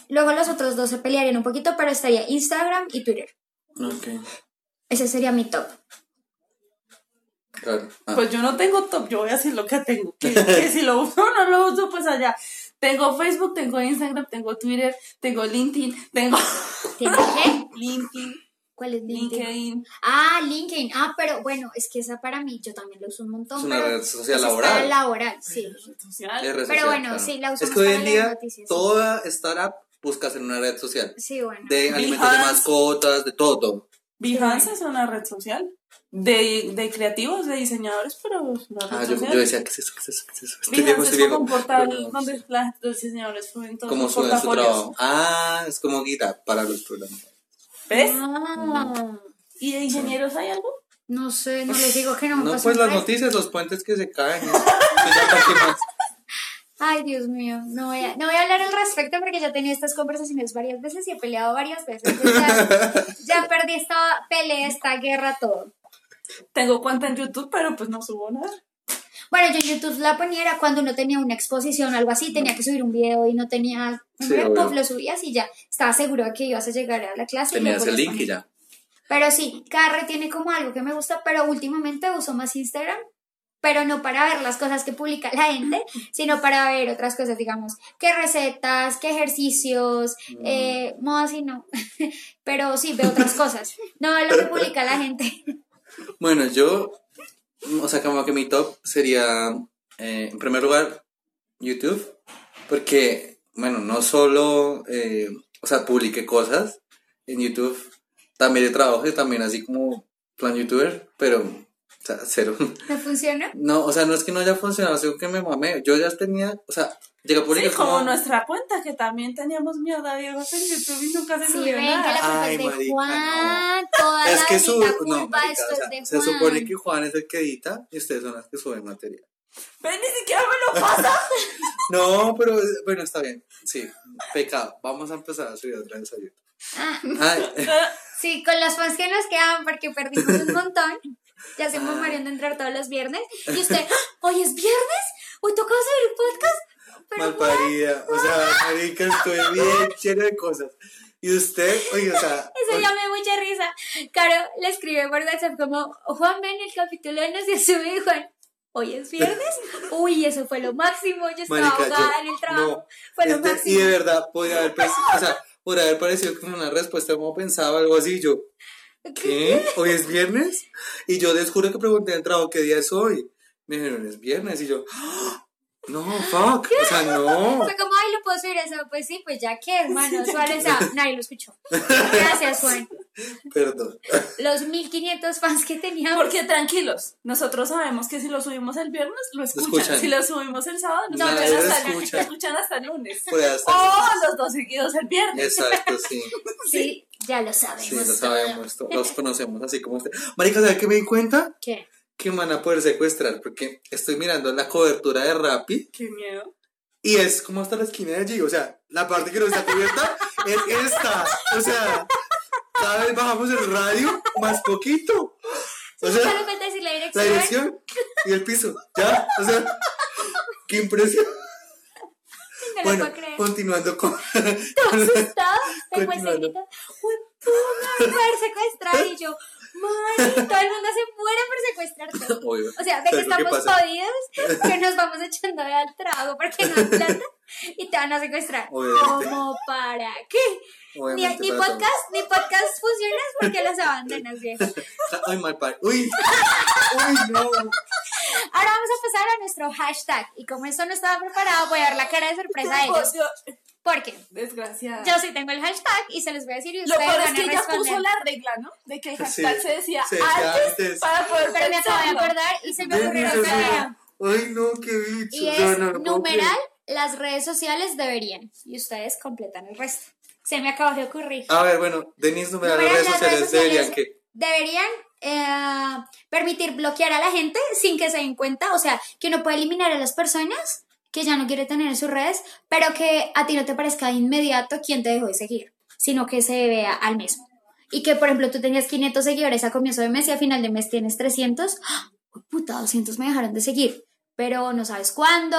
luego los otros dos se pelearían un poquito, pero estaría Instagram y Twitter. Ok, Ese sería mi top. claro. Ah, Pues yo no tengo top, yo voy a decir lo que tengo. Que, que si lo uso o no lo uso, pues allá. Tengo Facebook, tengo Instagram, tengo Twitter, tengo LinkedIn, tengo ¿Tiene qué? LinkedIn, ¿Cuál es LinkedIn? LinkedIn. Ah, LinkedIn. Ah, pero bueno, es que esa para mí yo también la uso un montón. Es una red social laboral. para laboral, sí. red social. es red Pero social, bueno, claro. sí, la usamos Es que hoy en día noticias. toda startup busca hacer una red social. Sí, bueno. De alimentos de mascotas, de todo. Behance es una red social de, de creativos, de diseñadores, pero es una red Ah, yo, social. yo decía, ¿qué es eso? ¿Qué es eso? ¿Qué es eso? Estoy viejo, Behance es como un portal Pero no, donde los diseñadores suben todos Como sus suben su portafolios. trabajo. Ah, es como guita para los programas. ¿Ves? Ah, ¿Y de ingenieros hay algo? no sé, no les digo que no me No, pues las noticias, los puentes que se caen. eso. Pues ya, ¿para qué más? Ay, Dios mío, no voy, a, no voy a hablar al respecto porque ya he tenido estas conversaciones varias veces y he peleado varias veces. Entonces ya, ya perdí esta pelea, esta guerra, todo. Tengo cuenta en YouTube, pero pues no subo nada. Bueno, yo en YouTube la ponía era cuando no tenía una exposición o algo así, tenía que subir un video y no tenía... Sí, obvio. lo subías y ya estaba seguro de que ibas a llegar a la clase. Tenías el link y ya. Pero sí, cada red tiene como algo que me gusta, pero últimamente uso más Instagram, pero no para ver las cosas que publica la gente, sino para ver otras cosas, digamos, qué recetas, qué ejercicios, Mm. eh, modas y no, pero sí, veo otras cosas, no lo que publica la gente. Bueno, yo, o sea, como que mi top sería, eh, en primer lugar, YouTube, porque, bueno, no solo, eh, o sea, publiqué cosas en YouTube, también de trabajo y también así como plan youtuber, pero, o sea, cero. ¿No funciona? No, o sea, no es que no haya funcionado, sino que me mamé. Yo ya tenía, o sea, llegué a Sí, como nuestra cuenta, que también teníamos mierda viejos en YouTube y nunca se Sí, subió ven que la nada. Ay, de marica, Juan, toda Es la que su, no, culpa, marica, esto o sea, es de se Juan. supone que Juan es el que edita y ustedes son las que suben material. Ven, ni siquiera me lo pasa. No, pero bueno, está bien. Sí, pecado. Vamos a empezar a subir otra vez a YouTube. Ah, Ay, Sí, con los fans que nos quedan porque perdimos un montón. Ya se Ah. de entrar todos los viernes. Y usted, ¡Ah! ¿hoy es viernes? ¿Hoy toca hacer el podcast? Pero malparida. O sea, marica, estoy bien lleno de cosas. Y usted, oye, o sea. eso ya me da mucha risa. Caro le escribe por WhatsApp como, Juan, ven el capítulo no se sube. Y Juan, ¿hoy es viernes? Uy, eso fue lo máximo. Yo estaba Marica, ahogada yo- en el trabajo. no, fue lo este, y máximo. de verdad, podría haber, o sea, podría haber parecido como una respuesta como pensaba, algo así. Yo, ¿qué? ¿Hoy es viernes? Y yo les juro que pregunté en el trabajo qué día es hoy. Me dijeron, es viernes. Y yo, ¡Ah! no, fuck. O sea, no. Fue como, ay, lo puedo subir eso. Pues sí, pues ya que, hermano. Suárez, nadie lo escuchó. Gracias, Juan. Perdón. Los 1500 fans que teníamos. Porque tranquilos, nosotros sabemos que si lo subimos el viernes, lo escuchan. escuchan. Si lo subimos el sábado, No, lo escuchan. escuchan hasta el lunes. Hasta- O los dos seguidos el viernes. Exacto, sí. Sí, ya lo sabemos. Sí, lo todo. sabemos, to- los conocemos así como usted. Marica, ¿sabes qué me di cuenta? ¿Qué? Que me van a poder secuestrar porque estoy mirando la cobertura de Rappi Qué miedo. y es como hasta la esquina de allí. O sea, la parte que no está cubierta es esta. O sea, cada vez bajamos el radio más poquito. O Solo sea, falta decir la la dirección. dirección y el piso. Ya, o sea, qué impresión. No lo Bueno, puedo creer. continuando con. asustado, tengo ese Continuando. grito, uy, puta, poder secuestrar, y yo, madre, todo el mundo se muere por secuestrar todo. Obvio. O sea, de que ¿Sabes lo que estamos jodidos, que nos vamos echando al trago porque no hay plata, y te van a secuestrar. Obviamente. ¿Cómo para qué? Ni, Obviamente ni para todo. podcast, ni podcast funcionas porque los abandonas, viejo. Ay, mal padre. Uy. Uy, no. Ahora vamos a pasar a nuestro hashtag. Y como esto no estaba preparado, voy a dar la cara de sorpresa a ellos. Porque Desgraciada. yo sí tengo el hashtag y se los voy a decir y Lo ustedes peor es que a ella puso la regla, ¿no? De que el hashtag Sí, se decía se antes, antes. para poder Pero me acabo de acordar y se me ocurrió. Ay, no, qué bicho. Y No, es no, no puedo numeral, las redes sociales deberían. Y ustedes completan el resto. Se me acabó de ocurrir. A ver, bueno, Denis, numeral, las redes sociales deberían que. deberían, eh, permitir bloquear a la gente sin que se den cuenta. O sea, que uno puede eliminar a las personas que ya no quiere tener en sus redes, pero que a ti no te parezca de inmediato quién te dejó de seguir, sino que se vea al mes. Y que, por ejemplo, tú tenías 500 seguidores a comienzo de mes y a final de mes tienes 300. ¡Ah! Puta, 200 me dejaron de seguir. Pero no sabes cuándo.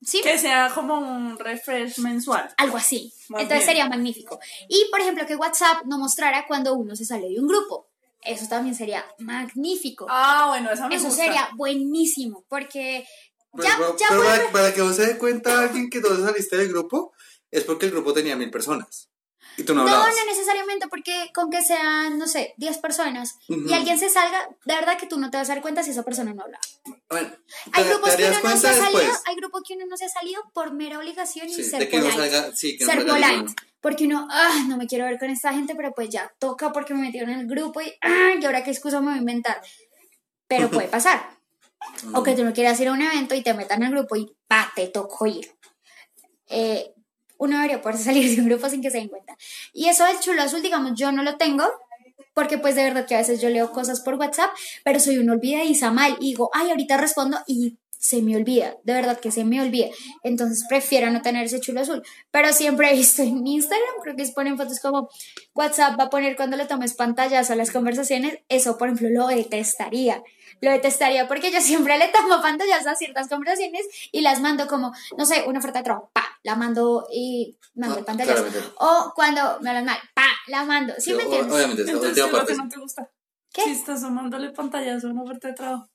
Sí, Que sea como un refresh mensual. algo así. Más Entonces bien. sería magnífico. Y, por ejemplo, que WhatsApp no mostrara cuando uno se sale de un grupo. Eso también sería magnífico. Ah, bueno, esa me Eso gusta. sería buenísimo, porque Pero, ya, pero- ya pero para, para que vos se dé cuenta alguien que tú saliste del grupo, es porque el grupo tenía mil personas. Y tú no No, no necesariamente, porque con que sean, no sé, 10 personas Ujú. y alguien se salga, de verdad que tú no te vas a dar cuenta si esa persona no habla. Bueno, Hay grupos que uno no se ha salido, hay grupos que uno no se ha salido por mera obligación y Sí, ser de que no polite. salga, sí, que no ser salga polite. Porque uno, ah, no me quiero ver con esta gente, pero pues ya toca porque me metieron en el grupo y, ah, ¿y ahora qué excusa me voy a inventar? Pero puede pasar. O que tú no quieras ir a un evento y te metan al grupo y, pa, te tocó ir. Eh, uno debería poder salir de un grupo sin que se den cuenta. Y eso del chulo azul, digamos, yo no lo tengo. Porque pues de verdad que a veces yo leo cosas por WhatsApp, pero soy un olvidadiza mal y digo, ay, ahorita respondo y se me olvida, de verdad que se me olvida. Entonces prefiero no tener ese chulo azul. Pero siempre he visto en Instagram, creo que ponen fotos como WhatsApp va a poner cuando le tomes pantallas a las conversaciones. Eso, por ejemplo, lo detestaría. Lo detestaría porque yo siempre le tomo pantallas a ciertas conversaciones y las mando como, no sé, una oferta de trabajo, pa, la mando y mando Ah, el pantallazo. claramente. O cuando me hablan mal, pa, la mando. ¿Sí, me entiendes? Obviamente, esa Entonces, última ¿qué es lo parte. que no te gusta? ¿Qué? Si estás tomándole pantallazo a una oferta de trabajo.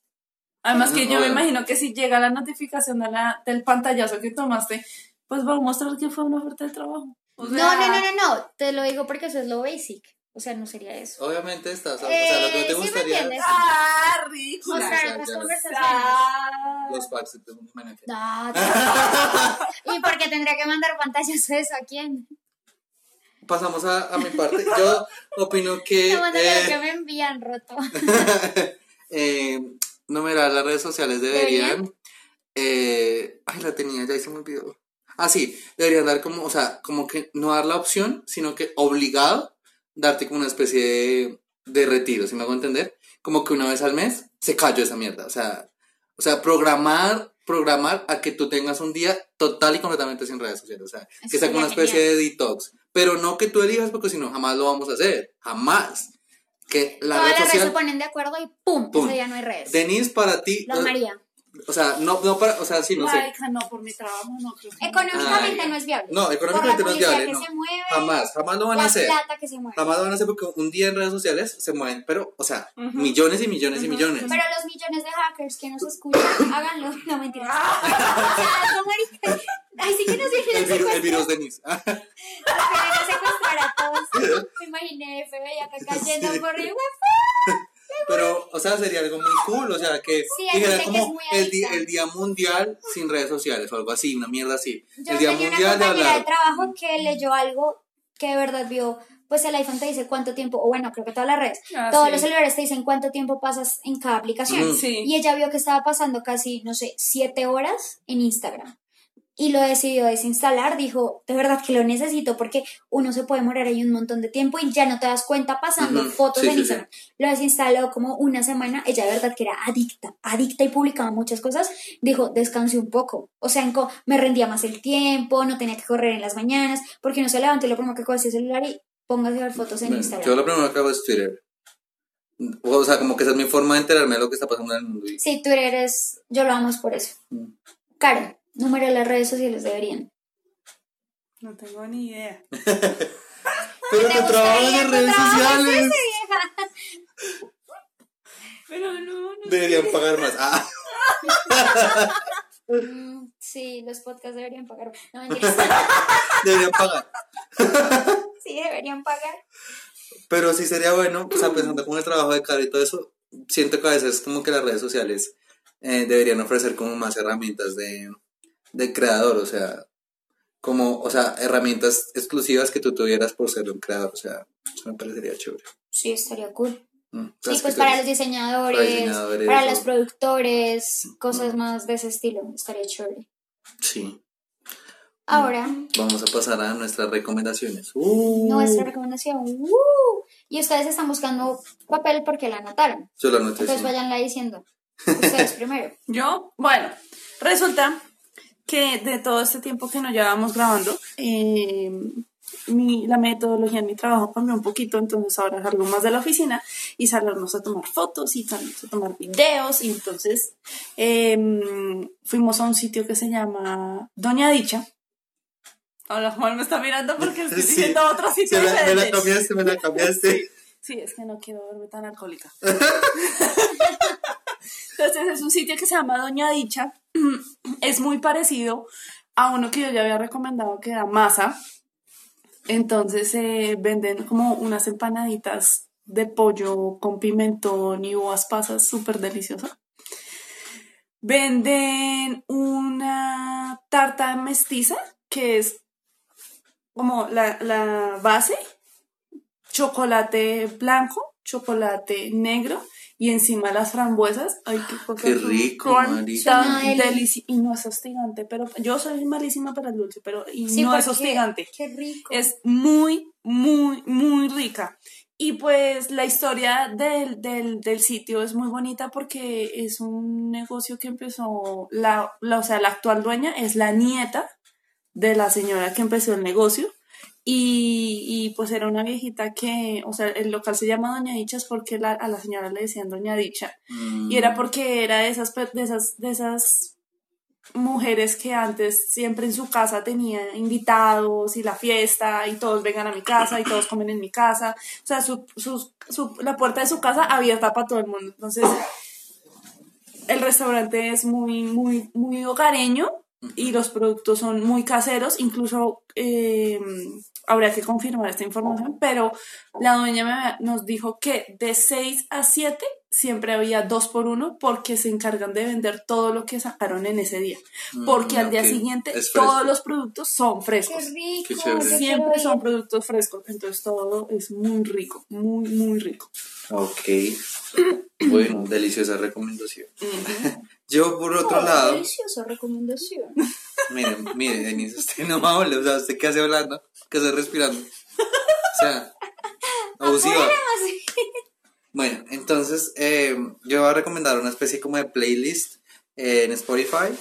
Además que No, yo me imagino que si llega la notificación de la, del pantallazo que tomaste, pues va a mostrar que fue una oferta de trabajo. O sea, No, no, no, no, no, te lo digo porque eso es lo basic. O sea, no sería eso. Obviamente estás, o sea, lo que no Eh, te ¿sí me gustaría. entiendes? ¡Ah! Mostrar ya, otras ya. conversaciones. Los packs, imagínate. No, ¿Y por qué tendría que mandar pantallas eso a quién? Pasamos a, a mi parte. Yo opino que. No, eh, que me envían roto. eh, numerar las redes sociales deberían. eh, ay, la tenía, ya se me olvidó. Ah, sí, deberían dar como, o sea, como que no dar la opción, sino que obligado darte como una especie de, de retiro, si me hago entender. Como que una vez al mes se cayó esa mierda. O sea, o sea, programar, programar a que tú tengas un día total y completamente sin redes sociales. O sea, Eso que sea como una especie de detox. Pero no que tú elijas porque si no, jamás lo vamos a hacer. Jamás. Que la Todas red las redes se ponen de acuerdo y ¡pum! Pum. Ese día no hay redes. Denise, para ti. Lo María. O sea, no, no para. O sea, sí, no sé. No, por mi trabajo no creo que- Económicamente Ay. no es viable. No, económicamente Por no es viable. No. que se mueve, Jamás, jamás lo van a hacer. plata que se mueve. Jamás lo van a hacer porque un día en redes sociales se mueven, pero, o sea, millones y millones y millones. Pero los millones de hackers que nos escuchan, háganlo. No, mentira. No, marica. Ay, sí que nos vienen El virus, el virus. Nos secuestrar a todos. Me imaginé FBI acá cayendo Sí. por el Pero, o sea, sería algo muy cool, o sea, que Sí, dijera que como muy el, di- adicta. el día mundial sin redes sociales o algo así, una mierda así. Yo el día tenía una mundial de compañera de hablar. trabajo que leyó algo que de verdad vio, pues el iPhone te dice cuánto tiempo, o bueno, creo que todas las redes, Ah, todos sí. los celulares te dicen cuánto tiempo pasas en cada aplicación. Sí. Y ella vio que estaba pasando casi, no sé, siete horas en Instagram. Y lo decidió desinstalar, dijo, de verdad que lo necesito porque uno se puede morar ahí un montón de tiempo y ya no te das cuenta pasando fotos sí, en sí, Instagram. Lo desinstaló como una semana, ella de verdad que era adicta, adicta y publicaba muchas cosas, dijo, descansé un poco. O sea, me rendía más el tiempo, no tenía que correr en las mañanas, porque no se levantó y lo primero que coge es el celular y póngase a ver fotos en Bueno, Instagram. yo lo primero que hago es Twitter. O sea, como que esa es mi forma de enterarme de lo que está pasando en el mundo. Sí, tú eres, yo lo amo es por eso. Mm. Número de las redes sociales deberían. No tengo ni idea. Pero ¿Te trabajo en tu redes sociales. Pero no, no. Deberían pagar más. Ah, Mm, Sí, los podcasts deberían pagar. No, mentiras. Deberían pagar. sí, deberían pagar. Pero sí sería bueno, o sea, pensando con el trabajo de Caro y todo eso, siento que a veces como que las redes sociales eh, deberían ofrecer como más herramientas de, de creador, o sea, como, o sea, herramientas exclusivas que tú tuvieras por ser un creador, o sea, eso me parecería chévere. Sí, estaría cool. Mm, Sí, pues para los diseñadores, para diseñadores, para o- los productores, cosas más de ese estilo. Estaría chévere. Sí. Ahora, Vamos a pasar a nuestras recomendaciones. Uh, nuestra recomendación. ¡uh! Y ustedes están buscando papel porque la anotaron. Yo la noté. Entonces sí. váyanla diciendo. Ustedes primero. Yo, bueno, resulta que de todo este tiempo que nos llevábamos grabando, eh, mi- la metodología en mi trabajo cambió un poquito, entonces ahora salgo más de la oficina y salirnos a tomar fotos y salimos a tomar videos y entonces eh, fuimos a un sitio que se llama Doña Dicha. Ahora Juan me está mirando porque estoy Sí. diciendo otro Sí, sitio me, la, me la cambiaste, me la cambiaste. Sí, es que no quiero verme tan alcohólica. Entonces es un sitio que se llama Doña Dicha. Es muy parecido a uno que yo ya había recomendado que era Masa. Entonces venden como unas empanaditas de pollo con pimentón y uvas pasas súper deliciosas. Venden una tarta mestiza que es como la, la base chocolate blanco, chocolate negro y encima las frambuesas. Ay, qué, cosa Qué rico, tan delici- Y no es hostigante, pero yo soy malísima para el dulce, pero y Sí, no es hostigante. Qué rico. Es muy, muy, muy rica. Y pues la historia del, del, del sitio es muy bonita porque es un negocio que empezó, la, la, o sea, la actual dueña es la nieta de la señora que empezó el negocio. Y, y pues era una viejita que, o sea, el local se llama Doña Dicha es porque la- a la señora le decían Doña Dicha. Mm, Y era porque era de esas, de esas, de esas mujeres que antes siempre en su casa tenía invitados y la fiesta y todos vengan a mi casa y todos comen en mi casa. O sea, su, sus- su- la puerta de su casa abierta para todo el mundo. Entonces, el restaurante es muy, muy, muy hogareño y los productos son muy caseros. Incluso eh, habría que confirmar esta información, pero la dueña me- nos dijo que de 6 a 7 siempre había dos por uno porque se encargan de vender todo lo que sacaron en ese día. Mm, Porque al día siguiente todos los productos son Qué frescos. rico. Qué chévere. yo Siempre son productos frescos, entonces todo es muy rico, muy, muy rico. Ok. Bueno, deliciosa recomendación. Ujú. Yo, por otro Oh, lado, Deliciosa recomendación. mire, mire, Denise, usted no va a hablar, o sea, ¿usted qué hace hablando? ¿Qué hace respirando? O sea, abusiva. Bueno, entonces, eh, yo voy a recomendar una especie como de playlist eh, en Spotify.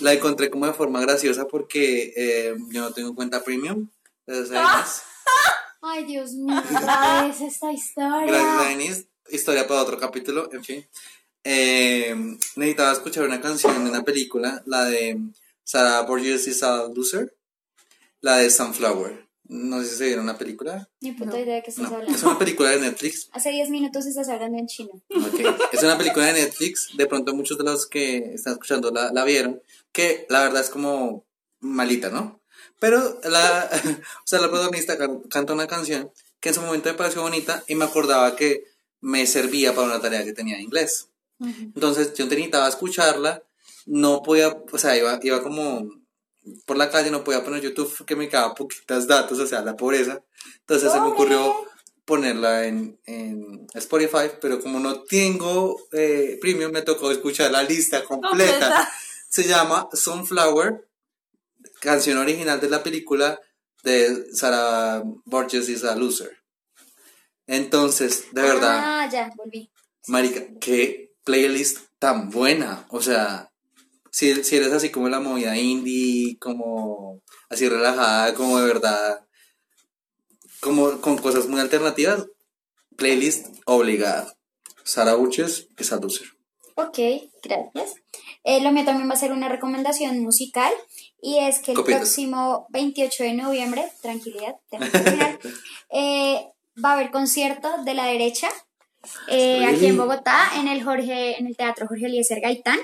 La encontré como de forma graciosa porque eh, yo no tengo cuenta premium. Gracias Denise. Ay, Dios mío, vez esta Gracias historia. Denise. Historia para otro capítulo, en fin. Eh, necesitaba escuchar una canción de una película, la de Sarah Borges is a Loser, la de Sunflower. No sé si se vieron una película. Ni puta idea de qué estás No, hablando. es una película de Netflix. Hace 10 minutos estás hablando en chino. Es una película de Netflix. De pronto muchos de los que están escuchando la, la vieron. Que la verdad es como malita, ¿no? Pero la, o sea, la protagonista can- canta una canción que en su momento me pareció bonita y me acordaba que me servía para una tarea que tenía de inglés. Entonces yo necesitaba escucharla, no podía, o sea, iba, iba como por la calle, no podía poner YouTube porque me quedaba poquitas datos, o sea, la pobreza. Entonces se me ocurrió ponerla en, en Spotify, pero como no tengo eh, premium, me tocó escuchar la lista completa. Completa. Se llama Sunflower, canción original de la película de Sarah Borges is a Loser. Entonces, de verdad. Ah, ya, volví. Marica, qué playlist tan buena. O sea, si, si eres así como la movida indie, como así relajada, como de verdad, como con cosas muy alternativas, playlist obligada. Sara Buches es a loser. Ok, gracias. Eh, lo mío también va a ser una recomendación musical y es que el próximo 28 de noviembre, tranquilidad, terminar, eh, va a haber concierto de la derecha eh, aquí en Bogotá, en el Jorge, en el Teatro Jorge Eliezer Gaitán.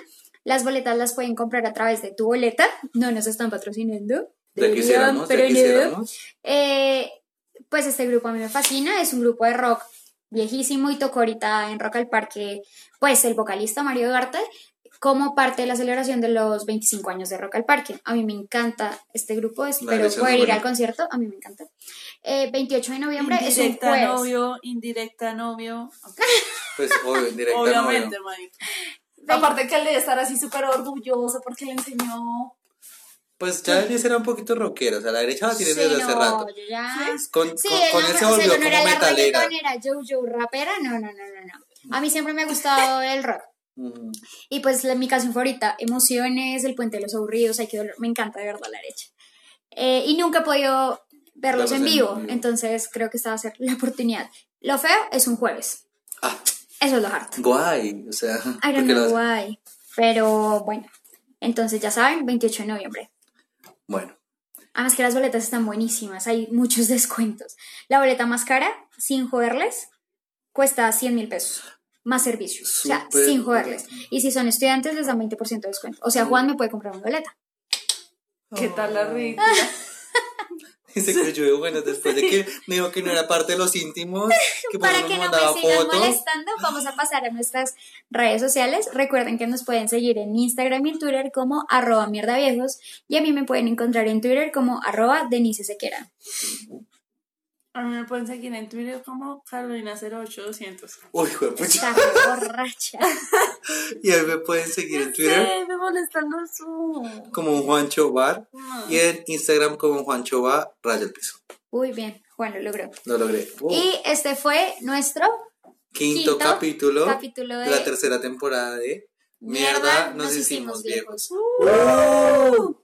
Las boletas las pueden comprar a través de tu boleta. No nos están patrocinando. Deberían, quisiéramos, pero no. quisiéramos. Eh, pues este grupo a mí me fascina, es un grupo de rock viejísimo y tocó ahorita en Rock al Parque, pues el vocalista Mario Duarte, como parte de la celebración de los 25 años de Rock al Parque. A mí me encanta este grupo, espero poder ir al concierto, a mí me encanta. Eh, 28 de noviembre es un Indirecta jueves. novio, indirecta novio. Pues obvio, directa Obviamente, novio. Aparte que él debe estar así súper orgulloso porque le enseñó. Pues ya Denise era un poquito rockera, o sea, la derecha la tiene Sí, desde hace rato. yo ya... Con, Sí, con, con no, él se o sea, volvió yo no como era la metalera. reggaetonera, Jojo, rapera, no, no, no, no, no. A mí siempre me ha gustado el rock. Y pues la, mi canción favorita, Emociones, El Puente de los Aburridos, Ay, qué dolor, me encanta de verdad la derecha. Eh, y nunca he podido verlos en en vivo, entonces creo que esta va a ser la oportunidad. Lo feo es un jueves, Ah, eso es lo harto. guay, o sea. I don't know lo- why, pero bueno, entonces ya saben, 28 de noviembre. Bueno, Además que las boletas están buenísimas, hay muchos descuentos. La boleta más cara, sin joderles, cuesta 100 mil pesos, más servicios, o sea, sin joderles. Y si son estudiantes, les dan 20% de descuento. O sea, Juan me puede comprar una boleta. ¿Qué tal la ridícula? se creyó bueno después de que me dijo que no era parte de los íntimos, que por Para eso que me no me mandaba sigan fotos. molestando, vamos a pasar a nuestras redes sociales. Recuerden que nos pueden seguir en Instagram y en Twitter como arroba mierda viejos y a mí me pueden encontrar en Twitter como arroba Denise Sequera. A mí me pueden seguir en Twitter como Carolina08200. Uy, hijo de pucha. Borracha. Y ahí me pueden seguir en Twitter Sí, me molestan los como Juancho Bar No. y en Instagram como Juancho Bar Raya el Piso. Muy bien, Juan lo logró. Lo logré. Uh, Y este fue nuestro quinto, quinto capítulo, capítulo de de la tercera temporada de Mierda, nos hicimos viejos. Uh.